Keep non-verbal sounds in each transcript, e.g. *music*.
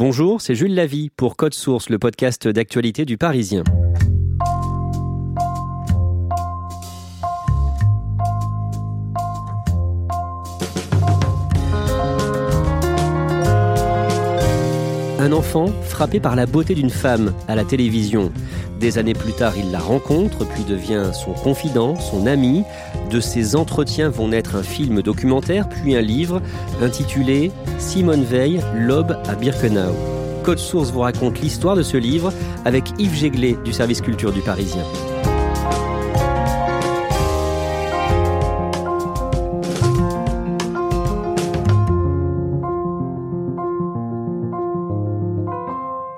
Bonjour, c'est Jules Lavie pour Code Source, le podcast d'actualité du Parisien. Un enfant frappé par la beauté d'une femme à la télévision. Des années plus tard, il la rencontre, puis devient son confident, son ami. De ces entretiens vont naître un film documentaire, puis un livre intitulé Simone Veil, l'aube à Birkenau. Code Source vous raconte l'histoire de ce livre avec Yves Jéglet du service culture du Parisien.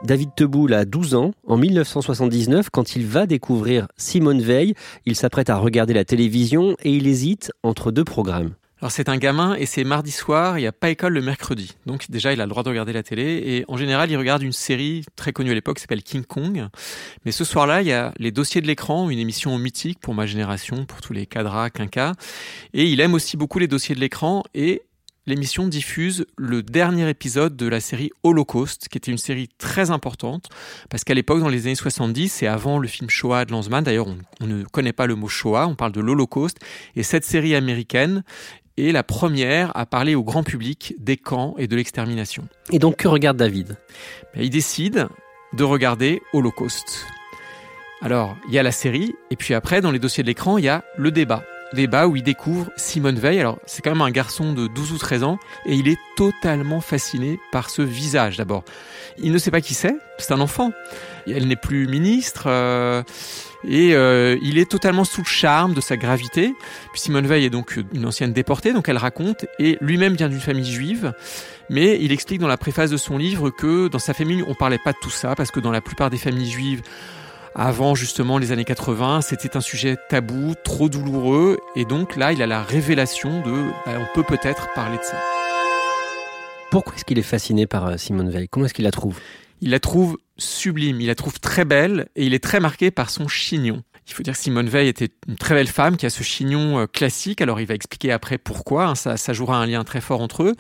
David Teboul a 12 ans. En 1979, quand il va découvrir Simone Veil, il s'apprête à regarder la télévision et il hésite entre deux programmes. Alors c'est un gamin et c'est mardi soir, il n'y a pas école le mercredi. Donc déjà il a le droit de regarder la télé et en général il regarde une série très connue à l'époque qui s'appelle King Kong. Mais ce soir-là il y a les dossiers de l'écran, une émission mythique pour ma génération, pour tous les cadras, quinca. Et il aime aussi beaucoup les dossiers de l'écran et l'émission diffuse le dernier épisode de la série Holocaust, qui était une série très importante, parce qu'à l'époque, dans les années 70, et avant le film Shoah de Lanzmann, d'ailleurs on, on, ne connaît pas le mot Shoah, on parle de l'Holocauste, et cette série américaine est la première à parler au grand public des camps et de l'extermination. Et donc que regarde David? Il décide de regarder Holocauste. Alors, il y a la série, et puis après, dans les dossiers de l'écran, il y a le débat débat où il découvre Simone Veil. Alors, c'est quand même un garçon de 12 ou 13 ans et il est totalement fasciné par ce visage d'abord. Il ne sait pas qui c'est, c'est un enfant. Elle n'est plus ministre euh, et euh, il est totalement sous le charme de sa gravité. Puis Simone Veil est donc une ancienne déportée, donc elle raconte et lui-même vient d'une famille juive. Mais il explique dans la préface de son livre que dans sa famille, on parlait pas de tout ça parce que dans la plupart des familles juives, avant justement les années 80, c'était un sujet tabou, trop douloureux, et donc là, il a la révélation de, bah, on peut peut-être parler de ça. Pourquoi est-ce qu'il est fasciné par euh, Simone Veil? Comment est-ce qu'il la trouve? Il la trouve sublime, il la trouve très belle, et il est très marqué par son chignon. Il faut dire que Simone Veil était une très belle femme qui a ce chignon euh, classique. Alors il va expliquer après pourquoi, hein, ça, ça jouera un lien très fort entre eux.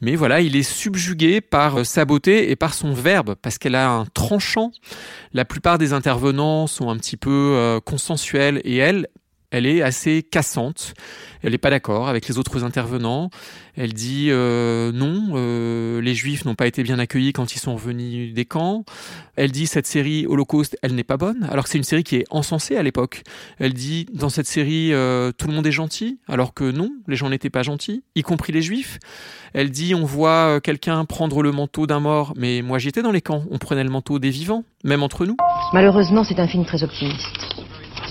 Mais voilà, il est subjugué par euh, sa beauté et par son verbe, parce qu'elle a un tranchant. La plupart des intervenants sont un petit peu euh, consensuels et elle, elle est assez cassante. Elle n'est pas d'accord avec les autres intervenants. Elle dit euh, non, euh, les juifs n'ont pas été bien accueillis quand ils sont revenus des camps. Elle dit cette série Holocauste, elle n'est pas bonne, alors que c'est une série qui est encensée à l'époque. Elle dit dans cette série euh, tout le monde est gentil, alors que non, les gens n'étaient pas gentils, y compris les juifs. Elle dit on voit quelqu'un prendre le manteau d'un mort, mais moi j'étais dans les camps, on prenait le manteau des vivants, même entre nous. Malheureusement, c'est un film très optimiste.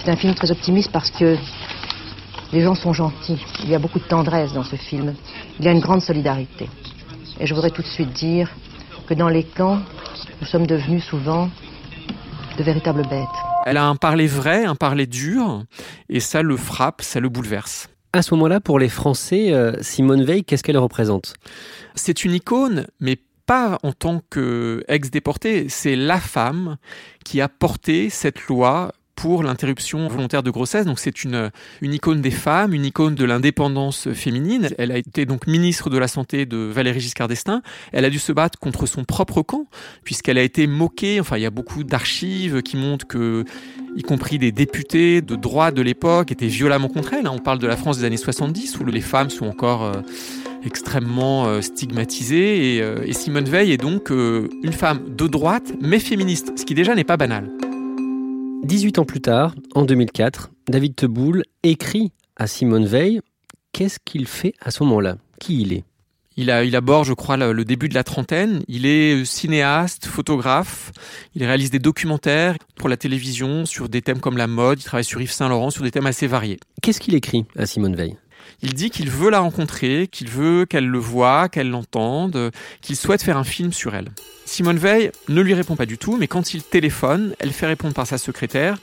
C'est un film très optimiste parce que les gens sont gentils. Il y a beaucoup de tendresse dans ce film. Il y a une grande solidarité. Et je voudrais tout de suite dire que dans les camps, nous sommes devenus souvent de véritables bêtes. Elle a un parler vrai, un parler dur, et ça le frappe, ça le bouleverse. À ce moment-là, pour les Français, euh, Simone Veil, qu'est-ce qu'elle représente? C'est une icône, mais pas en tant qu'ex-déportée. C'est la femme qui a porté cette loi pour l'interruption volontaire de grossesse. Donc c'est une, icône des femmes, une icône de l'indépendance féminine. Elle a été donc ministre de la Santé de Valéry Giscard d'Estaing. Elle a dû se battre contre son propre camp, puisqu'elle a été moquée. Enfin, il y a beaucoup d'archives qui montrent que y compris des députés de droite de l'époque étaient violemment contre elle. On parle de la France des années 70, où les femmes sont encore... Euh, extrêmement euh, stigmatisée. Et, euh, et, Simone Veil est donc euh, une femme de droite, mais féministe, ce qui déjà n'est pas banal. 18 ans plus tard, en 2004, David Teboul écrit à Simone Veil. Qu'est-ce qu'il fait à ce moment-là Qui il est? Il, a, il aborde, je crois, le, le, début de la trentaine. Il est cinéaste, photographe. Il réalise des documentaires pour la télévision sur des thèmes comme la mode. Il travaille sur Yves Saint Laurent, sur des thèmes assez variés. Qu'est-ce qu'il écrit à Simone Veil? Il dit qu'il veut la rencontrer, qu'il veut qu'elle le voie, qu'elle l'entende, qu'il souhaite faire un film sur elle. Simone Veil ne lui répond pas du tout, mais quand il téléphone, elle fait répondre par sa secrétaire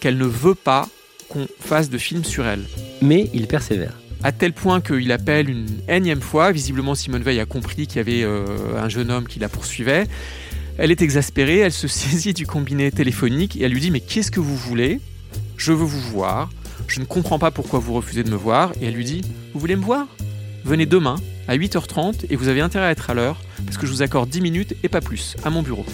qu'elle ne veut pas qu'on fasse de film sur elle. Mais il persévère à tel point qu'il appelle une énième fois. Visiblement, Simone Veil a compris qu'il y avait euh, un jeune homme qui la poursuivait. Elle est exaspérée, elle se *laughs* saisit du combiné téléphonique et elle lui dit Mais qu'est-ce que vous voulez? Je veux vous voir. Je ne comprends pas pourquoi vous refusez de me voir. Et elle lui dit Vous voulez me voir? Venez demain à 8h30 et vous avez intérêt à être à l'heure parce que je vous accorde 10 minutes et pas plus à mon bureau.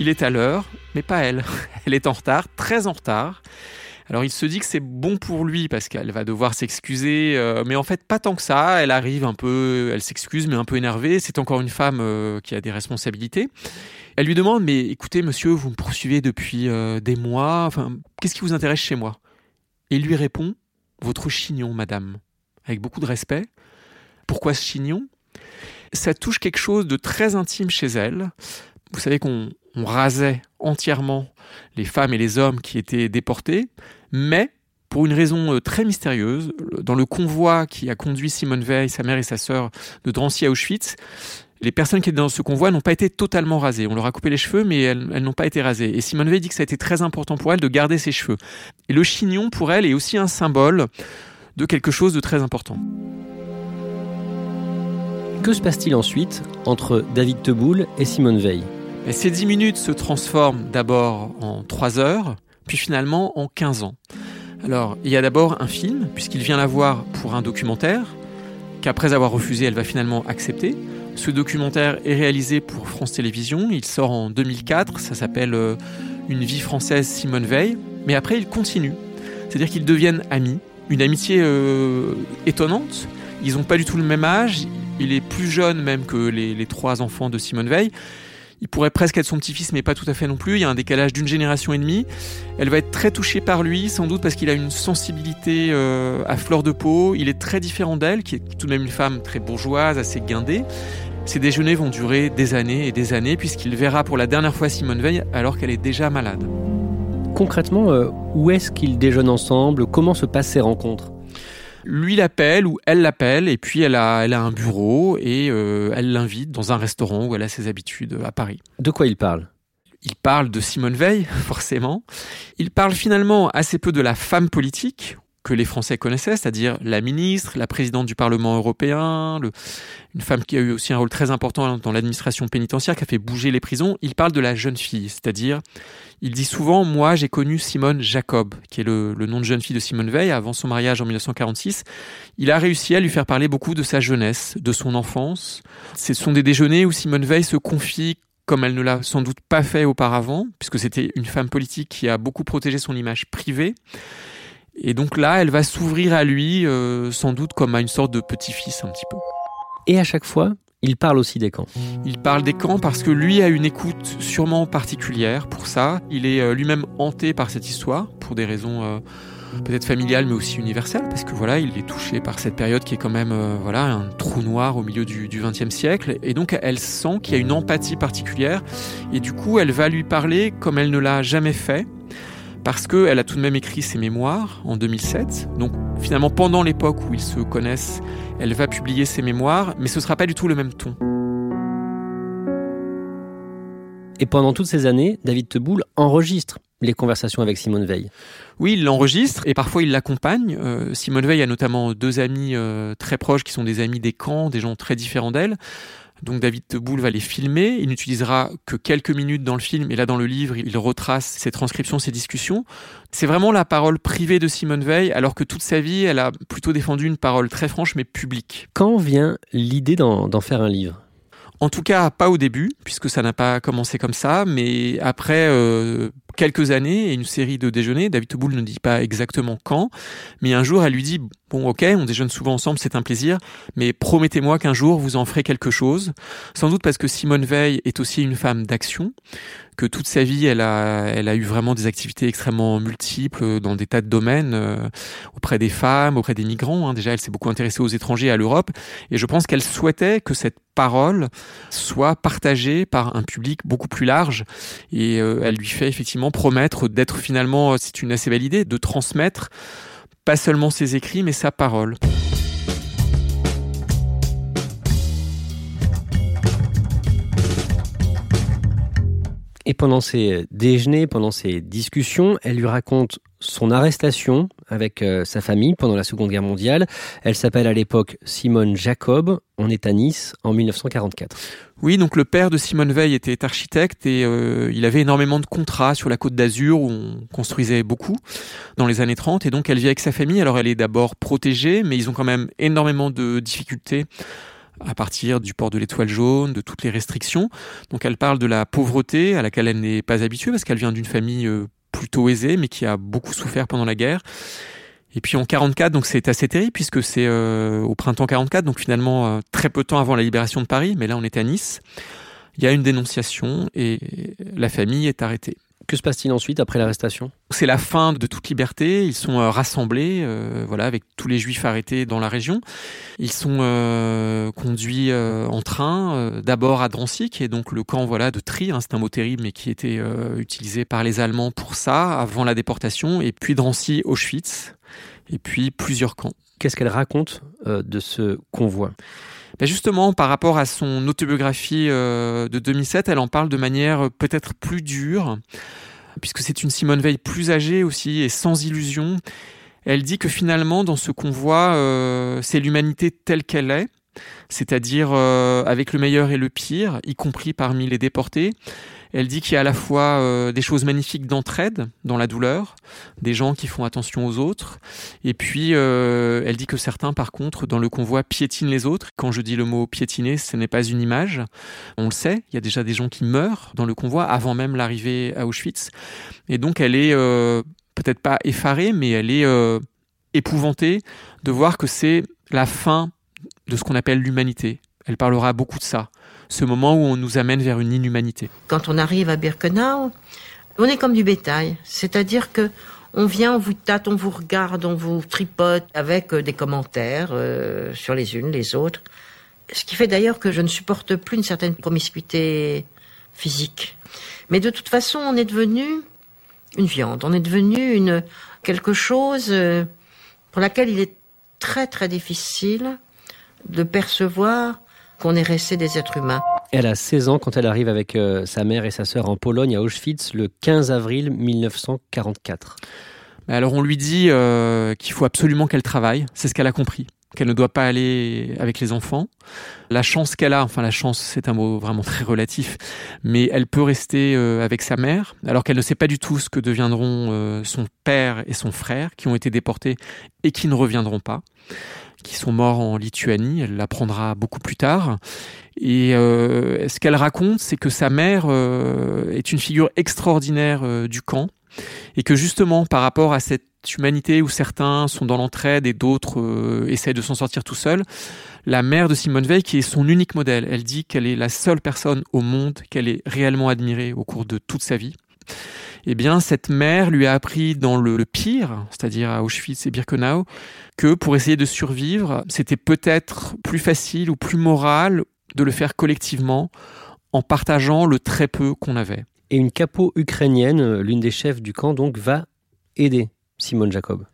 Il est à l'heure, mais pas elle. *laughs* Elle est en retard, très en retard. Alors il se dit que c'est bon pour lui parce qu'elle va devoir s'excuser, euh, mais en fait pas tant que ça. Elle arrive un peu, elle s'excuse, mais un peu énervée. C'est encore une femme euh, qui a des responsabilités. Elle lui demande mais écoutez monsieur, vous me poursuivez depuis euh, des mois. Enfin, qu'est-ce qui vous intéresse chez moi? Et il lui répond votre chignon, madame, avec beaucoup de respect. Pourquoi ce chignon? Ça touche quelque chose de très intime chez elle. Vous savez qu'on on rasait entièrement les femmes et les hommes qui étaient déportés, mais pour une raison euh, très mystérieuse, dans le convoi qui a conduit Simone Veil, sa mère et sa sœur de Drancy à Auschwitz, les personnes qui étaient dans ce convoi n'ont pas été totalement rasées. On leur a coupé les cheveux, mais elles, n'ont pas été rasées. Et Simone Veil dit que ça a été très important pour elle de garder ses cheveux. Et le chignon, pour elle, est aussi un symbole de quelque chose de très important. Que se passe-t-il ensuite entre David Teboul et Simone Veil? Et Ces 10 minutes se transforment d'abord en 3 heures, puis finalement en 15 ans. Alors, il y a d'abord un film, puisqu'il vient la voir pour un documentaire, qu'après avoir refusé, elle va finalement accepter. Ce documentaire est réalisé pour France Télévisions, il sort en 2004, ça s'appelle euh, Une vie française Simone Veil, mais après il continue. C'est-à-dire qu'ils deviennent amis, une amitié euh, étonnante. Ils n'ont pas du tout le même âge, il est plus jeune même que les trois enfants de Simone Veil il pourrait presque être son petit-fils, mais pas tout à fait non plus. Il y a un décalage d'une génération et demie. Elle va être très touchée par lui, sans doute parce qu'il a une sensibilité euh, à fleur de peau. Il est très différent d'elle, qui est tout de même une femme très bourgeoise, assez guindée. Ces déjeuners vont durer des années et des années, puisqu'il verra pour la dernière fois Simone Veil alors qu'elle est déjà malade. Concrètement, euh, où est-ce qu'ils déjeunent ensemble? Comment se passent ces rencontres? Lui l'appelle ou elle l'appelle et puis elle a, elle a un bureau et euh, elle l'invite dans un restaurant où elle a ses habitudes à Paris. De quoi il parle? Il parle de Simone Veil, *laughs* forcément. Il parle finalement assez peu de la femme politique, que les Français connaissaient, c'est-à-dire la ministre, la présidente du Parlement européen, une femme qui a eu aussi un rôle très important dans l'administration pénitentiaire, qui a fait bouger les prisons. Il parle de la jeune fille, c'est-à-dire, il dit souvent, moi j'ai connu Simone Jacob, qui est le, le, nom de jeune fille de Simone Veil, avant son mariage en 1946. Il a réussi à lui faire parler beaucoup de sa jeunesse, de son enfance. Ce sont des déjeuners où Simone Veil se confie comme elle ne l'a sans doute pas fait auparavant, puisque c'était une femme politique qui a beaucoup protégé son image privée. Et donc là, elle va s'ouvrir à lui, euh, sans doute comme à une sorte de petit-fils un petit peu. Et à chaque fois, il parle aussi des camps. Il parle des camps parce que lui a une écoute sûrement particulière pour ça. Il est euh, lui-même hanté par cette histoire, pour des raisons euh, peut-être familiales, mais aussi universelles, parce que voilà, il est touché par cette période qui est quand même voilà un trou noir au milieu du XXe siècle. Et donc, elle sent qu'il y a une empathie particulière. Et du coup, elle va lui parler comme elle ne l'a jamais fait parce qu'elle a tout de même écrit ses mémoires en 2007. Donc finalement, pendant l'époque où ils se connaissent, elle va publier ses mémoires, mais ce ne sera pas du tout le même ton. Et pendant toutes ces années, David Teboul enregistre les conversations avec Simone Veil. Oui, il l'enregistre et parfois il l'accompagne. Euh, Simone Veil a notamment deux amis euh, très proches qui sont des amis des camps, des gens très différents d'elle. Donc David Teboul va les filmer. Il n'utilisera que quelques minutes dans le film et là dans le livre, il retrace ses transcriptions, ses discussions. C'est vraiment la parole privée de Simone Veil, alors que toute sa vie, elle a plutôt défendu une parole très franche mais publique. Quand vient l'idée d'en faire un livre? En tout cas, pas au début, puisque ça n'a pas commencé comme ça, mais après euh, quelques années et une série de déjeuners. David Toboul ne dit pas exactement quand, mais un jour elle lui dit bon ok, on déjeune souvent ensemble, c'est un plaisir, mais promettez-moi qu'un jour vous en ferez quelque chose. Sans doute parce que Simone Veil est aussi une femme d'action, que toute sa vie elle a, elle a eu vraiment des activités extrêmement multiples dans des tas de domaines euh, auprès des femmes, auprès des migrants. Hein. Déjà elle s'est beaucoup intéressée aux étrangers, à l'Europe, et je pense qu'elle souhaitait que cette parole soit partagée par un public beaucoup plus large. Et euh, elle lui fait effectivement promettre d'être finalement, c'est une assez belle idée, de transmettre pas seulement ses écrits, mais sa parole. Et pendant ces déjeuners, pendant ces discussions, elle lui raconte son arrestation avec euh, sa famille pendant la Seconde Guerre mondiale. Elle s'appelle à l'époque Simone Jacob. On est à Nice en 1944. Oui, donc le père de Simone Veil était architecte et euh, il avait énormément de contrats sur la côte d'Azur où on construisait beaucoup dans les années 30 et donc elle vit avec sa famille. Alors elle est d'abord protégée mais ils ont quand même énormément de difficultés à partir du port de l'étoile jaune, de toutes les restrictions. Donc elle parle de la pauvreté à laquelle elle n'est pas habituée parce qu'elle vient d'une famille euh, plutôt aisée, mais qui a beaucoup souffert pendant la guerre. Et puis en 44, donc c'est assez terrible puisque c'est euh, au printemps 44, donc finalement euh, très peu de temps avant la libération de Paris, mais là on est à Nice. Il y a une dénonciation et la famille est arrêtée. Que se passe-t-il ensuite après l'arrestation? C'est la fin de toute liberté. Ils sont euh, rassemblés, voilà, avec tous les juifs arrêtés dans la région. Ils sont euh, conduits en train, d'abord à Drancy, qui est donc le camp, voilà, de tri. Hein, c'est un mot terrible, mais qui était utilisé par les Allemands pour ça avant la déportation. Et puis Drancy, Auschwitz, et puis plusieurs camps. Qu'est-ce qu'elle raconte de ce convoi? Ben justement, par rapport à son autobiographie de 2007, elle en parle de manière peut-être plus dure puisque c'est une Simone Veil plus âgée aussi et sans illusion. Elle dit que finalement, dans ce convoi, euh, c'est l'humanité telle qu'elle est, c'est-à-dire euh, avec le meilleur et le pire, y compris parmi les déportés. Elle dit qu'il y a à la fois euh, des choses magnifiques d'entraide dans la douleur, des gens qui font attention aux autres, et puis euh, elle dit que certains, par contre, dans le convoi, piétinent les autres. Quand je dis le mot piétiner, ce n'est pas une image. On le sait, il y a déjà des gens qui meurent dans le convoi avant même l'arrivée à Auschwitz. Et donc elle est peut-être pas effarée, mais elle est épouvantée de voir que c'est la fin de ce qu'on appelle l'humanité. Elle parlera beaucoup de ça ce moment où on nous amène vers une inhumanité. Quand on arrive à Birkenau, on est comme du bétail, c'est-à-dire que on vient, on vous tâte, on vous regarde, on vous tripote avec euh, des commentaires euh, sur les unes, les autres. Ce qui fait d'ailleurs que je ne supporte plus une certaine promiscuité physique. Mais de toute façon, on est devenu une viande, on est devenu une quelque chose euh, pour laquelle il est très très difficile de percevoir qu'on est resté des êtres humains. Elle a 16 ans quand elle arrive avec euh, sa mère et sa sœur en Pologne, à Auschwitz, le 15 avril 1944. Alors on lui dit euh, qu'il faut absolument qu'elle travaille, c'est ce qu'elle a compris, qu'elle ne doit pas aller avec les enfants. La chance qu'elle a, enfin la chance c'est un mot vraiment très relatif, mais elle peut rester euh, avec sa mère, alors qu'elle ne sait pas du tout ce que deviendront son père et son frère, qui ont été déportés et qui ne reviendront pas qui sont morts en Lituanie. Elle l'apprendra beaucoup plus tard. Et euh, ce qu'elle raconte, c'est que sa mère euh, est une figure extraordinaire euh, du camp et que justement par rapport à cette humanité où certains sont dans l'entraide et d'autres essaient de s'en sortir tout seuls, la mère de Simone Veil qui est son unique modèle, elle dit qu'elle est la seule personne au monde qu'elle ait réellement admirée au cours de toute sa vie eh bien, cette mère lui a appris dans le, pire, c'est-à-dire à Auschwitz et Birkenau, que pour essayer de survivre, c'était peut-être plus facile ou plus moral de le faire collectivement en partageant le très peu qu'on avait. Et une capot ukrainienne, l'une des chefs du camp, donc, va aider Simone Jacob.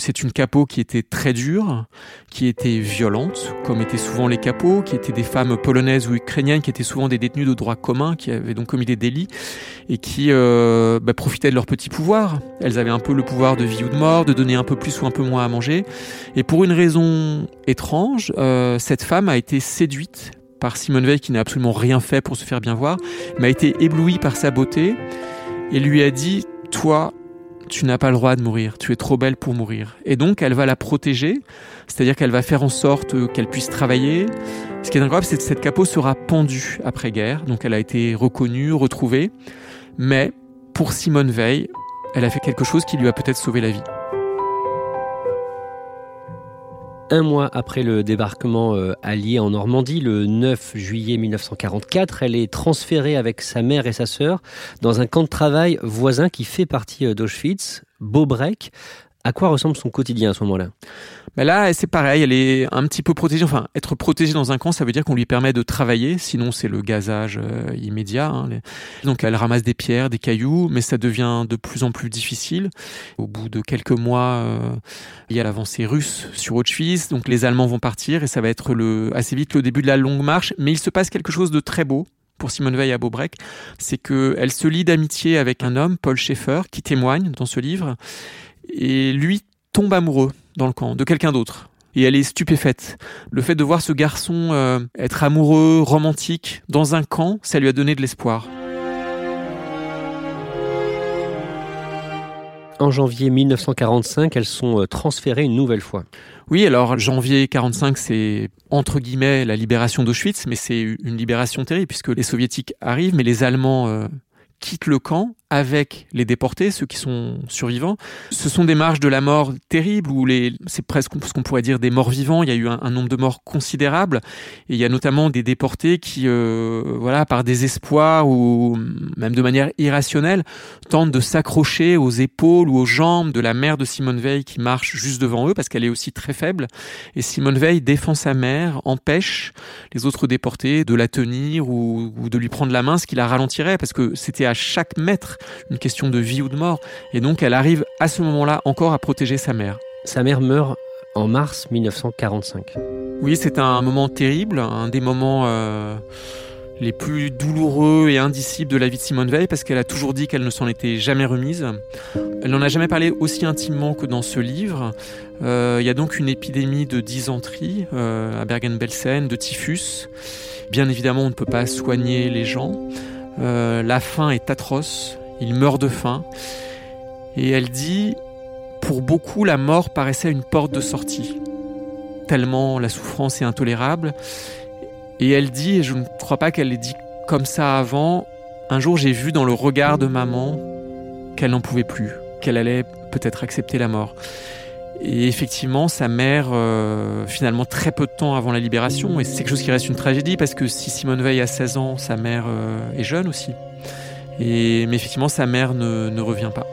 C'est une capot qui était très dure, qui était violente, comme étaient souvent les capots, qui étaient des femmes polonaises ou ukrainiennes, qui étaient souvent des détenues de droit commun, qui avaient donc commis des délits et qui euh, bah, profitaient de leur petit pouvoir. Elles avaient un peu le pouvoir de vie ou de mort, de donner un peu plus ou un peu moins à manger. Et pour une raison étrange, euh, cette femme a été séduite par Simone Veil, qui n'a absolument rien fait pour se faire bien voir, mais a été éblouie par sa beauté et lui a dit, toi, tu n'as pas le droit de mourir, tu es trop belle pour mourir. Et donc, elle va la protéger, c'est-à-dire qu'elle va faire en sorte qu'elle puisse travailler. Ce qui est incroyable, c'est que cette capot sera pendue après-guerre, donc elle a été reconnue, retrouvée, mais pour Simone Veil, elle a fait quelque chose qui lui a peut-être sauvé la vie. Un mois après le débarquement euh, allié en Normandie, le 9 juillet 1944, elle est transférée avec sa mère et sa sœur dans un camp de travail voisin qui fait partie euh, d'Auschwitz, Beaubrec. À quoi ressemble son quotidien à ce moment-là? Là, c'est pareil, elle est un petit peu protégée. Enfin, être protégée dans un camp, ça veut dire qu'on lui permet de travailler, sinon c'est le gazage euh, immédiat. Hein. Donc elle ramasse des pierres, des cailloux, mais ça devient de plus en plus difficile. Au bout de quelques mois, euh, il y a l'avancée russe sur Auschwitz, donc les Allemands vont partir et ça va être assez vite le début de la longue marche. Mais il se passe quelque chose de très beau pour Simone Veil à Beaubrec, c'est qu'elle se lie d'amitié avec un homme, Paul Schaeffer, qui témoigne dans ce livre et lui tombe amoureux dans le camp de quelqu'un d'autre. Et elle est stupéfaite. Le fait de voir ce garçon euh, être amoureux, romantique, dans un camp, ça lui a donné de l'espoir. En janvier 1945, elles sont euh, transférées une nouvelle fois. Oui, alors janvier 45, c'est entre guillemets la libération d'Auschwitz, mais c'est une libération terrible puisque les soviétiques arrivent, mais les Allemands euh, quittent le camp avec les déportés, ceux qui sont survivants. Ce sont des marches de la mort terribles où les, c'est presque ce qu'on pourrait dire des morts vivants. Il y a eu un, nombre de morts considérable et il y a notamment des déportés qui, euh, voilà, par désespoir ou même de manière irrationnelle, tentent de s'accrocher aux épaules ou aux jambes de la mère de Simone Veil qui marche juste devant eux parce qu'elle est aussi très faible. Et Simone Veil défend sa mère, empêche les autres déportés de la tenir ou, ou de lui prendre la main, ce qui la ralentirait parce que c'était à chaque mètre une question de vie ou de mort. Et donc elle arrive à ce moment-là encore à protéger sa mère. Sa mère meurt en mars 1945. Oui, c'est un moment terrible, un des moments euh, les plus douloureux et indicibles de la vie de Simone Veil, parce qu'elle a toujours dit qu'elle ne s'en était jamais remise. Elle n'en a jamais parlé aussi intimement que dans ce livre. Euh, il y a donc une épidémie de dysenterie euh, à Bergen-Belsen, de typhus. Bien évidemment, on ne peut pas soigner les gens. la faim est atroce. Il meurt de faim. Et elle dit, pour beaucoup, la mort paraissait une porte de sortie, tellement la souffrance est intolérable. Et elle dit, et je ne crois pas qu'elle l'ait dit comme ça avant, un jour j'ai vu dans le regard de maman qu'elle n'en pouvait plus, qu'elle allait peut-être accepter la mort. Et effectivement, sa mère, euh, finalement très peu de temps avant la libération, et c'est quelque chose qui reste une tragédie, parce que si Simone Veil a 16 ans, sa mère euh, est jeune aussi. Mais effectivement, sa mère ne, ne revient pas.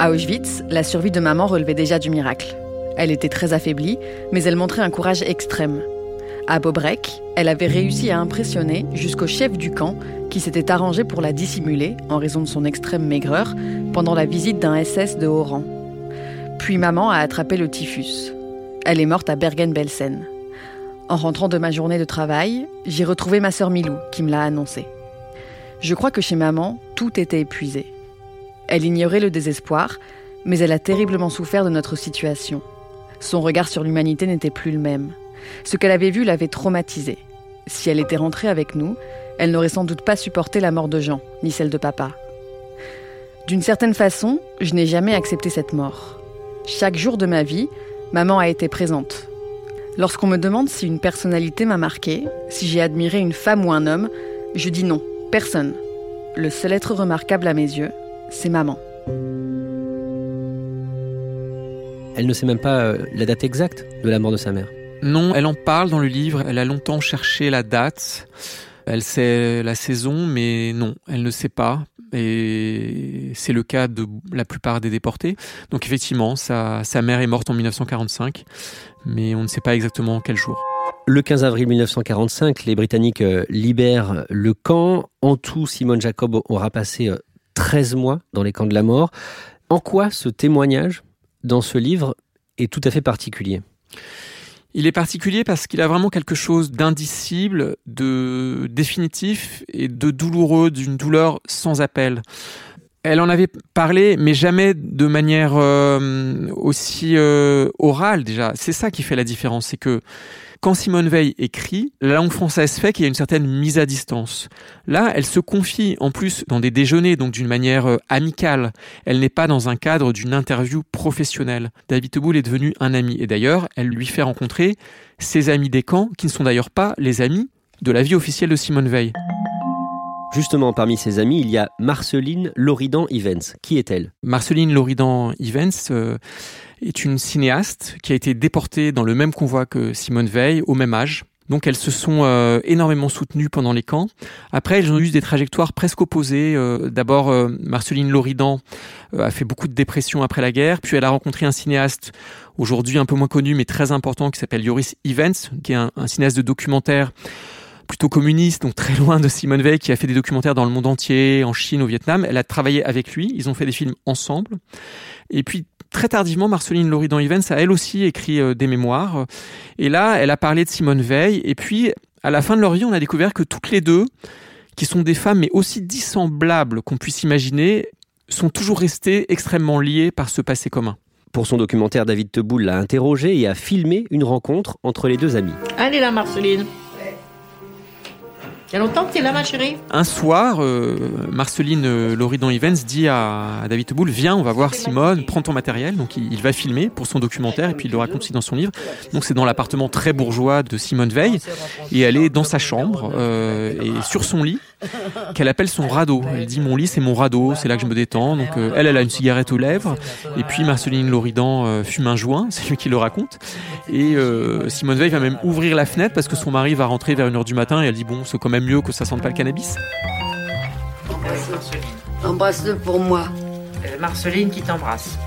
À Auschwitz, la survie de maman relevait déjà du miracle. Elle était très affaiblie, mais elle montrait un courage extrême. À Bobrek, elle avait réussi à impressionner jusqu'au chef du camp qui s'était arrangé pour la dissimuler en raison de son extrême maigreur pendant la visite d'un SS de haut rang. Puis maman a attrapé le typhus. Elle est morte à Bergen-Belsen. En rentrant de ma journée de travail, j'ai retrouvé ma sœur Milou qui me l'a annoncé. Je crois que chez maman, tout était épuisé. Elle ignorait le désespoir, mais elle a terriblement souffert de notre situation. Son regard sur l'humanité n'était plus le même. Ce qu'elle avait vu l'avait traumatisée. Si elle était rentrée avec nous, elle n'aurait sans doute pas supporté la mort de Jean, ni celle de papa. D'une certaine façon, je n'ai jamais accepté cette mort. Chaque jour de ma vie, maman a été présente. Lorsqu'on me demande si une personnalité m'a marqué, si j'ai admiré une femme ou un homme, je dis non. Personne. Le seul être remarquable à mes yeux, c'est maman. Elle ne sait même pas euh, la date exacte de la mort de sa mère. Non, elle en parle dans le livre, elle a longtemps cherché la date, elle sait la saison, mais non, elle ne sait pas. Et c'est le cas de la plupart des déportés. Donc effectivement, sa, sa mère est morte en 1945, mais on ne sait pas exactement quel jour. Le 15 avril 1945, les Britanniques euh, libèrent le camp. En tout, Simone Jacob aura passé 13 euh, mois dans les camps de la mort. En quoi ce témoignage dans ce livre est tout à fait particulier? Il est particulier parce qu'il a vraiment quelque chose d'indicible, de définitif et de douloureux, d'une douleur sans appel. Elle en avait parlé, mais jamais de manière euh, aussi orale déjà. C'est ça qui fait la différence, c'est que quand Simone Veil écrit, la langue française fait qu'il y a une certaine mise à distance. Là, elle se confie en plus dans des déjeuners, donc d'une manière euh, amicale. Elle n'est pas dans un cadre d'une interview professionnelle. David Teboul est devenu un ami. Et d'ailleurs, elle lui fait rencontrer ses amis des camps, qui ne sont d'ailleurs pas les amis de la vie officielle de Simone Veil. Justement, parmi ses amis, il y a Marceline Loridan Evans. Qui est-elle? Marceline Loridan Evans euh, est une cinéaste qui a été déportée dans le même convoi que Simone Veil au même âge. Donc elles se sont euh, énormément soutenues pendant les camps. Après, elles ont eu des trajectoires presque opposées. Euh, d'abord, Marceline Loridan a fait beaucoup de dépression après la guerre, puis elle a rencontré un cinéaste aujourd'hui un peu moins connu mais très important qui s'appelle Yoris Evans, qui est un, un cinéaste de documentaire plutôt communiste, donc très loin de Simone Veil, qui a fait des documentaires dans le monde entier, en Chine, au Vietnam. Elle a travaillé avec lui, ils ont fait des films ensemble. Et puis très tardivement, Marceline Loridan Evans a elle aussi écrit euh, des mémoires. Et là, elle a parlé de Simone Veil. Et puis, à la fin de leur vie, on a découvert que toutes les deux, qui sont des femmes mais aussi dissemblables qu'on puisse imaginer, sont toujours restées extrêmement liées par ce passé commun. Pour son documentaire, David Teboul l'a interrogé et a filmé une rencontre entre les deux amis. Allez là, Marceline. Il y a longtemps que tu es là, ma chérie. Un soir, euh, Marceline euh, Loridan Evans dit à, David Teboul Viens, on va voir Simone, prends ton matériel. Donc il, va filmer pour son documentaire et puis il le raconte aussi dans son livre. Donc c'est dans l'appartement très bourgeois de Simone Veil. Et elle est dans sa chambre euh, et sur son lit *laughs* qu'elle appelle son radeau. Elle dit Mon lit, c'est mon radeau, c'est là que je me détends. Donc elle, elle a une cigarette aux lèvres et puis Marceline Loridan fume un joint, *laughs* c'est lui qui le raconte. Et Simone Veil va même ouvrir la fenêtre parce que son mari va rentrer vers une heure du matin et elle dit Bon, c'est quand même mieux que ça sente pas le cannabis. Embrasse-le pour moi. Euh, Marceline qui t'embrasse.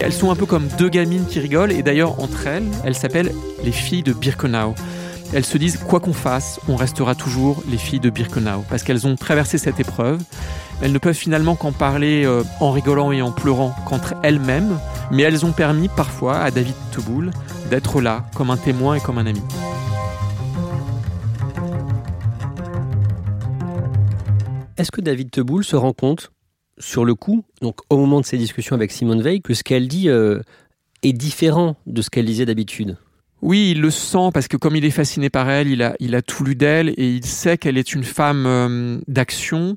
Elles sont un peu comme deux gamines qui rigolent et d'ailleurs entre elles, elles s'appellent les filles de Birkenau. Elles se disent quoi qu'on fasse, on restera toujours les filles de Birkenau parce qu'elles ont traversé cette épreuve. Elles ne peuvent finalement qu'en parler euh, en rigolant et en pleurant qu'entre elles-mêmes, mais elles ont permis parfois à David Teboul d'être là comme un témoin et comme un ami. Est-ce que David Teboul se rend compte, sur le coup, donc au moment de ses discussions avec Simone Veil, que ce qu'elle dit euh, est différent de ce qu'elle disait d'habitude? Oui, il le sent parce que comme il est fasciné par elle, il a, il a tout lu d'elle et il sait qu'elle est une femme euh, d'action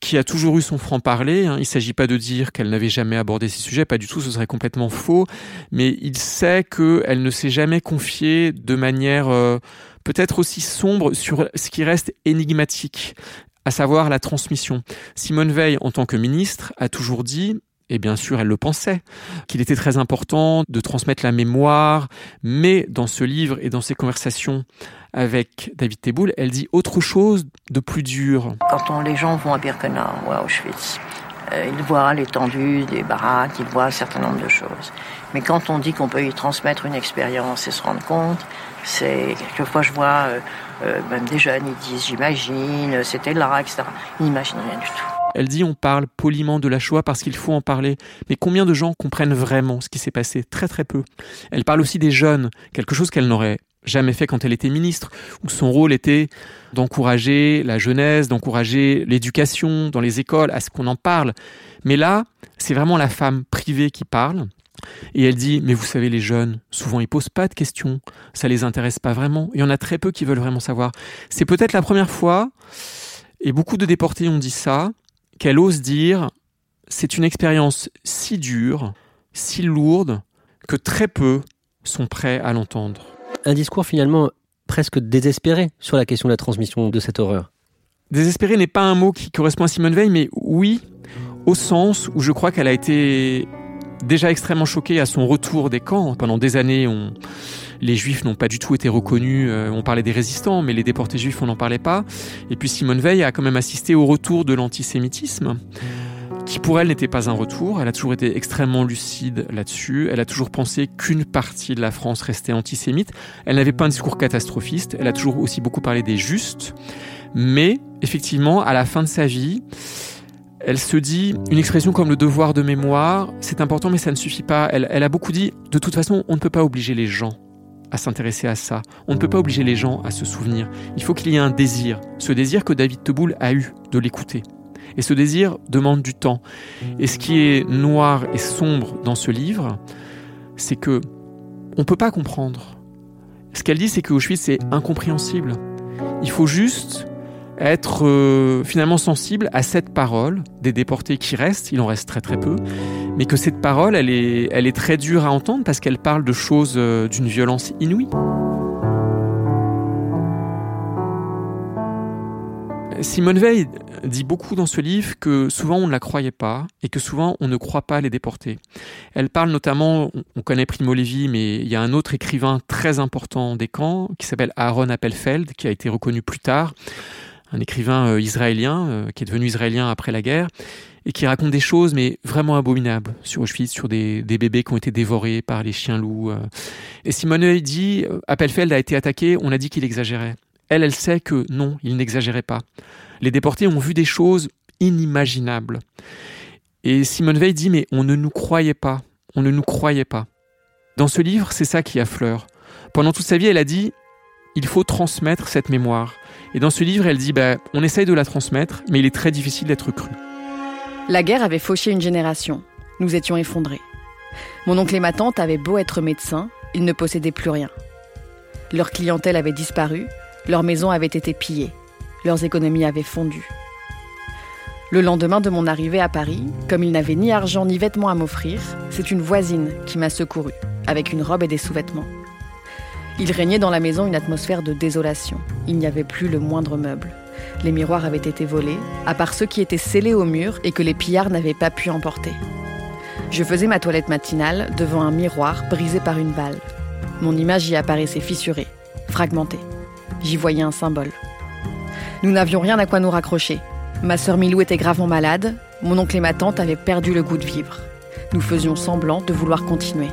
qui a toujours eu son franc-parler. Hein. Il ne s'agit pas de dire qu'elle n'avait jamais abordé ces sujets, pas du tout, ce serait complètement faux. Mais il sait qu'elle ne s'est jamais confiée de manière euh, peut-être aussi sombre sur ce qui reste énigmatique à savoir la transmission. Simone Veil, en tant que ministre, a toujours dit et bien sûr elle le pensait, qu'il était très important de transmettre la mémoire, mais dans ce livre et dans ses conversations avec David Teboul, elle dit autre chose de plus dur. Quand les gens vont à Birkenau ou à Auschwitz, euh, ils voient l'étendue des baraques, ils voient un certain nombre de choses. Mais quand on dit qu'on peut y transmettre une expérience et se rendre compte, c'est quelquefois je vois euh, euh, même des jeunes, ils disent j'imagine, c'était là, etc. Ils n'imaginent rien du tout. Elle dit on parle poliment de la Shoah parce qu'il faut en parler. Mais combien de gens comprennent vraiment ce qui s'est passé? Très très peu. Elle parle aussi des jeunes, quelque chose qu'elle n'aurait jamais fait quand elle était ministre, où son rôle était d'encourager la jeunesse, d'encourager l'éducation dans les écoles, à ce qu'on en parle. Mais là, c'est vraiment la femme privée qui parle. Et elle dit, mais vous savez, les jeunes, souvent ils posent pas de questions, ça les intéresse pas vraiment. Il y en a très peu qui veulent vraiment savoir. C'est peut-être la première fois, et beaucoup de déportés ont dit ça, qu'elle ose dire, c'est une expérience si dure, si lourde, que très peu sont prêts à l'entendre. Un discours finalement presque désespéré sur la question de la transmission de cette horreur. Désespéré n'est pas un mot qui correspond à Simone Veil, mais oui, au sens où je crois qu'elle a été déjà extrêmement choquée à son retour des camps. Pendant des années, on, les juifs n'ont pas du tout été reconnus. Euh, on parlait des résistants, mais les déportés juifs, on n'en parlait pas. Et puis Simone Veil a quand même assisté au retour de l'antisémitisme qui pour elle n'était pas un retour. Elle a toujours été extrêmement lucide là-dessus. Elle a toujours pensé qu'une partie de la France restait antisémite. Elle n'avait pas un discours catastrophiste. Elle a toujours aussi beaucoup parlé des justes. Mais effectivement, à la fin de sa vie, elle se dit une expression comme le devoir de mémoire, c'est important mais ça ne suffit pas. Elle, elle a beaucoup dit, de toute façon, on ne peut pas obliger les gens à s'intéresser à ça. On ne peut pas obliger les gens à se souvenir. Il faut qu'il y ait un désir. Ce désir que David Teboul a eu de l'écouter. Et ce désir demande du temps. Et ce qui est noir et sombre dans ce livre, c'est que on peut pas comprendre. Ce qu'elle dit, c'est que Auschwitz c'est incompréhensible. Il faut juste être euh, finalement sensible à cette parole des déportés qui restent, il en reste très très peu, mais que cette parole, elle est, elle est très dure à entendre parce qu'elle parle de choses euh, d'une violence inouïe. Simone Veil dit beaucoup dans ce livre que souvent on ne la croyait pas et que souvent on ne croit pas les déportés. Elle parle notamment, on connaît Primo Levi, mais il y a un autre écrivain très important des camps qui s'appelle Aaron Appelfeld, qui a été reconnu plus tard, un écrivain euh, israélien euh, qui est devenu israélien après la guerre et qui raconte des choses mais vraiment abominables sur Auschwitz, sur des, bébés qui ont été dévorés par les chiens loups. Euh. Et Simone Veil dit, Appelfeld a été attaqué, on a dit qu'il exagérait. Elle, elle sait que non, il n'exagérait pas. Les déportés ont vu des choses inimaginables. Et Simone Veil dit, mais on ne nous croyait pas, on ne nous croyait pas. Dans ce livre, c'est ça qui affleure. Pendant toute sa vie, elle a dit, il faut transmettre cette mémoire. Et dans ce livre, elle dit, bah, on essaye de la transmettre, mais il est très difficile d'être cru. La guerre avait fauché une génération. Nous étions effondrés. Mon oncle et ma tante avaient beau être médecins, ils ne possédaient plus rien. Leur clientèle avait disparu, leur maison avait été pillée. Leurs économies avaient fondu. Le lendemain de mon arrivée à Paris, comme il n'avait ni argent ni vêtements à m'offrir, c'est une voisine qui m'a secouru, avec une robe et des sous-vêtements. Il régnait dans la maison une atmosphère de désolation. Il n'y avait plus le moindre meuble. Les miroirs avaient été volés, à part ceux qui étaient scellés au mur et que les pillards n'avaient pas pu emporter. Je faisais ma toilette matinale devant un miroir brisé par une balle. Mon image y apparaissait fissurée, fragmentée. J'y voyais un symbole. Nous n'avions rien à quoi nous raccrocher. Ma sœur Milou était gravement malade, mon oncle et ma tante avaient perdu le goût de vivre. Nous faisions semblant de vouloir continuer.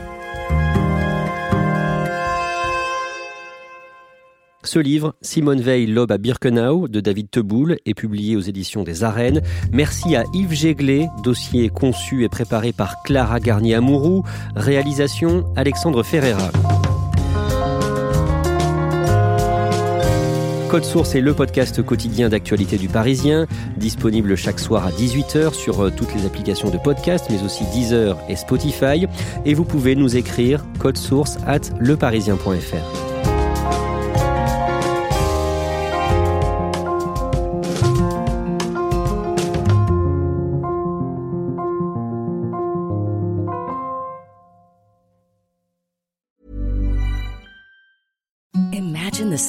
Ce livre, Simone Veil, L'aube à Birkenau, de David Teboul, est publié aux éditions des Arènes. Merci à Yves Jéglet, dossier conçu et préparé par Clara Garnier-Amouroux, réalisation Alexandre Ferreira. Code Source est le podcast quotidien d'actualité du Parisien, disponible chaque soir à 18h sur euh, toutes les applications de podcast, mais aussi Deezer et Spotify. Et vous pouvez nous écrire code source at leparisien.fr. the